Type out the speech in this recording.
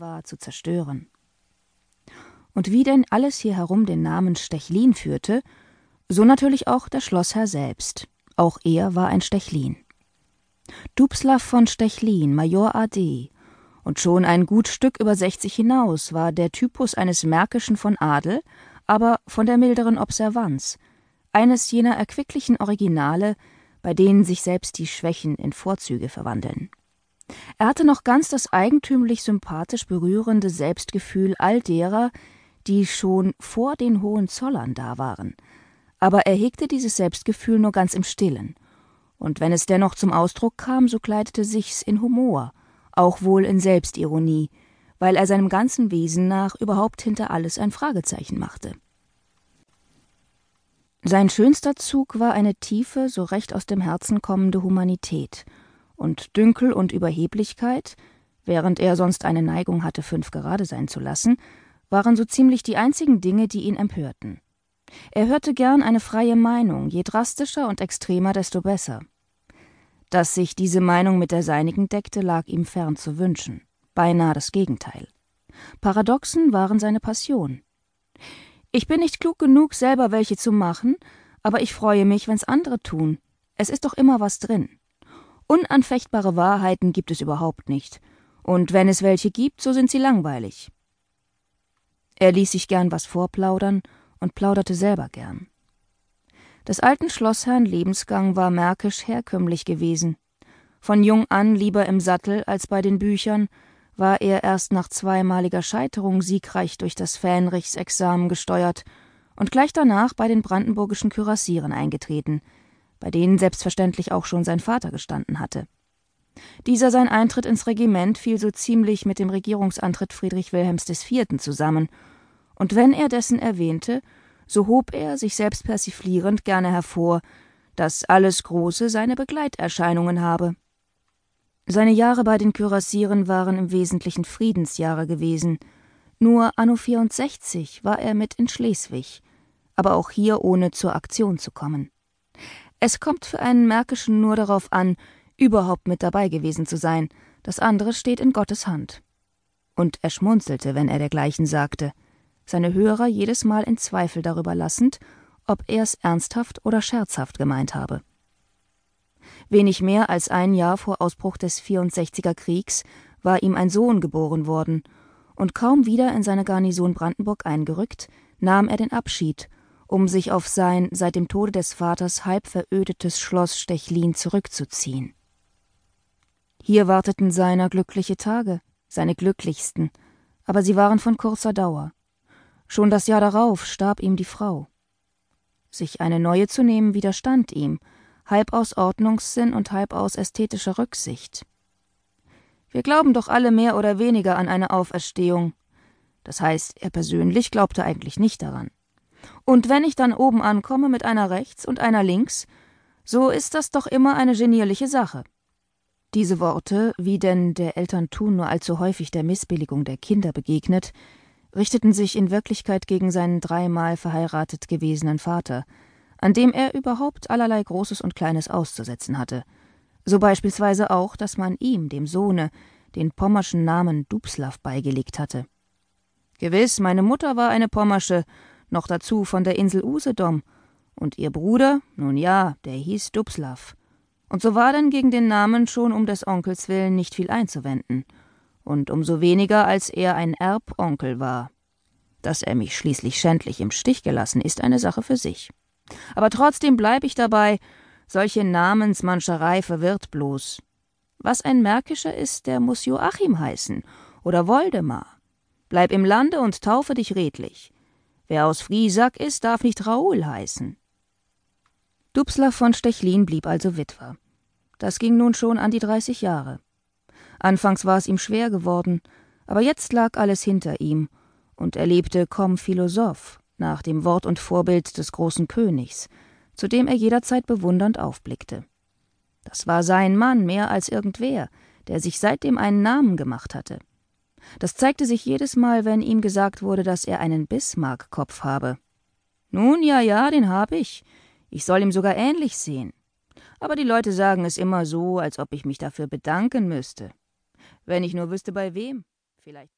war zu zerstören. Und wie denn alles hier herum den Namen Stechlin führte, so natürlich auch der Schlossherr selbst. Auch er war ein Stechlin. Dubslav von Stechlin, Major AD, und schon ein gut Stück über 60 hinaus war der Typus eines Märkischen von Adel, aber von der milderen Observanz, eines jener erquicklichen Originale, bei denen sich selbst die Schwächen in Vorzüge verwandeln. Er hatte noch ganz das eigentümlich sympathisch berührende Selbstgefühl all derer, die schon vor den Hohenzollern da waren, aber er hegte dieses Selbstgefühl nur ganz im Stillen, und wenn es dennoch zum Ausdruck kam, so kleidete sich's in Humor, auch wohl in Selbstironie, weil er seinem ganzen Wesen nach überhaupt hinter alles ein Fragezeichen machte. Sein schönster Zug war eine tiefe, so recht aus dem Herzen kommende Humanität, und Dünkel und Überheblichkeit, während er sonst eine Neigung hatte, fünf gerade sein zu lassen, waren so ziemlich die einzigen Dinge, die ihn empörten. Er hörte gern eine freie Meinung, je drastischer und extremer, desto besser. Dass sich diese Meinung mit der seinigen deckte, lag ihm fern zu wünschen, beinahe das Gegenteil. Paradoxen waren seine Passion. Ich bin nicht klug genug, selber welche zu machen, aber ich freue mich, wenn's andere tun. Es ist doch immer was drin. Unanfechtbare Wahrheiten gibt es überhaupt nicht, und wenn es welche gibt, so sind sie langweilig. Er ließ sich gern was vorplaudern und plauderte selber gern. Des alten Schlossherrn Lebensgang war märkisch herkömmlich gewesen. Von jung an lieber im Sattel als bei den Büchern, war er erst nach zweimaliger Scheiterung siegreich durch das Fähnrichsexamen gesteuert und gleich danach bei den brandenburgischen Kürassieren eingetreten, bei denen selbstverständlich auch schon sein Vater gestanden hatte. Dieser sein Eintritt ins Regiment fiel so ziemlich mit dem Regierungsantritt Friedrich Wilhelms IV. zusammen und wenn er dessen erwähnte, so hob er, sich selbst persiflierend, gerne hervor, dass alles Große seine Begleiterscheinungen habe. Seine Jahre bei den Kürassieren waren im Wesentlichen Friedensjahre gewesen. Nur anno 64 war er mit in Schleswig, aber auch hier ohne zur Aktion zu kommen. Es kommt für einen Märkischen nur darauf an, überhaupt mit dabei gewesen zu sein, das andere steht in Gottes Hand. Und er schmunzelte, wenn er dergleichen sagte – seine Hörer jedes Mal in Zweifel darüber lassend, ob er es ernsthaft oder scherzhaft gemeint habe. Wenig mehr als ein Jahr vor Ausbruch des 64er Kriegs war ihm ein Sohn geboren worden, und kaum wieder in seine Garnison Brandenburg eingerückt, nahm er den Abschied, um sich auf sein seit dem Tode des Vaters halb verödetes Schloss Stechlin zurückzuziehen. Hier warteten seiner glückliche Tage, seine glücklichsten, aber sie waren von kurzer Dauer. Schon das Jahr darauf starb ihm die Frau. Sich eine neue zu nehmen widerstand ihm, halb aus Ordnungssinn und halb aus ästhetischer Rücksicht. Wir glauben doch alle mehr oder weniger an eine Auferstehung. Das heißt, er persönlich glaubte eigentlich nicht daran. Und wenn ich dann oben ankomme mit einer rechts und einer links, so ist das doch immer eine genierliche Sache. Diese Worte, wie denn der Eltern tun nur allzu häufig der Missbilligung der Kinder begegnet, richteten sich in Wirklichkeit gegen seinen dreimal verheiratet gewesenen Vater, an dem er überhaupt allerlei Großes und Kleines auszusetzen hatte, so beispielsweise auch, dass man ihm, dem Sohne, den pommerschen Namen Dubslav beigelegt hatte. Gewiss, meine Mutter war eine Pommersche, noch dazu von der Insel Usedom, und ihr Bruder, nun ja, der hieß Dubslav. Und so war denn gegen den Namen schon um des Onkels willen nicht viel einzuwenden – und umso weniger, als er ein Erbonkel war. Dass er mich schließlich schändlich im Stich gelassen, ist eine Sache für sich. Aber trotzdem bleib ich dabei, solche Namensmanscherei verwirrt bloß. Was ein Märkischer ist, der muss Joachim heißen oder Woldemar. Bleib im Lande und taufe dich redlich. Wer aus Friesack ist, darf nicht Raoul heißen. Dubslav von Stechlin blieb also Witwer. Das ging nun schon an die dreißig Jahre. Anfangs war es ihm schwer geworden, aber jetzt lag alles hinter ihm, und er lebte comme Philosoph, nach dem Wort und Vorbild des großen Königs, zu dem er jederzeit bewundernd aufblickte. Das war sein Mann mehr als irgendwer, der sich seitdem einen Namen gemacht hatte. Das zeigte sich jedes Mal, wenn ihm gesagt wurde, dass er einen Bismarck-Kopf habe. Nun, ja, ja, den hab ich. Ich soll ihm sogar ähnlich sehen. Aber die Leute sagen es immer so, als ob ich mich dafür bedanken müsste. Wenn ich nur wüsste, bei wem. Vielleicht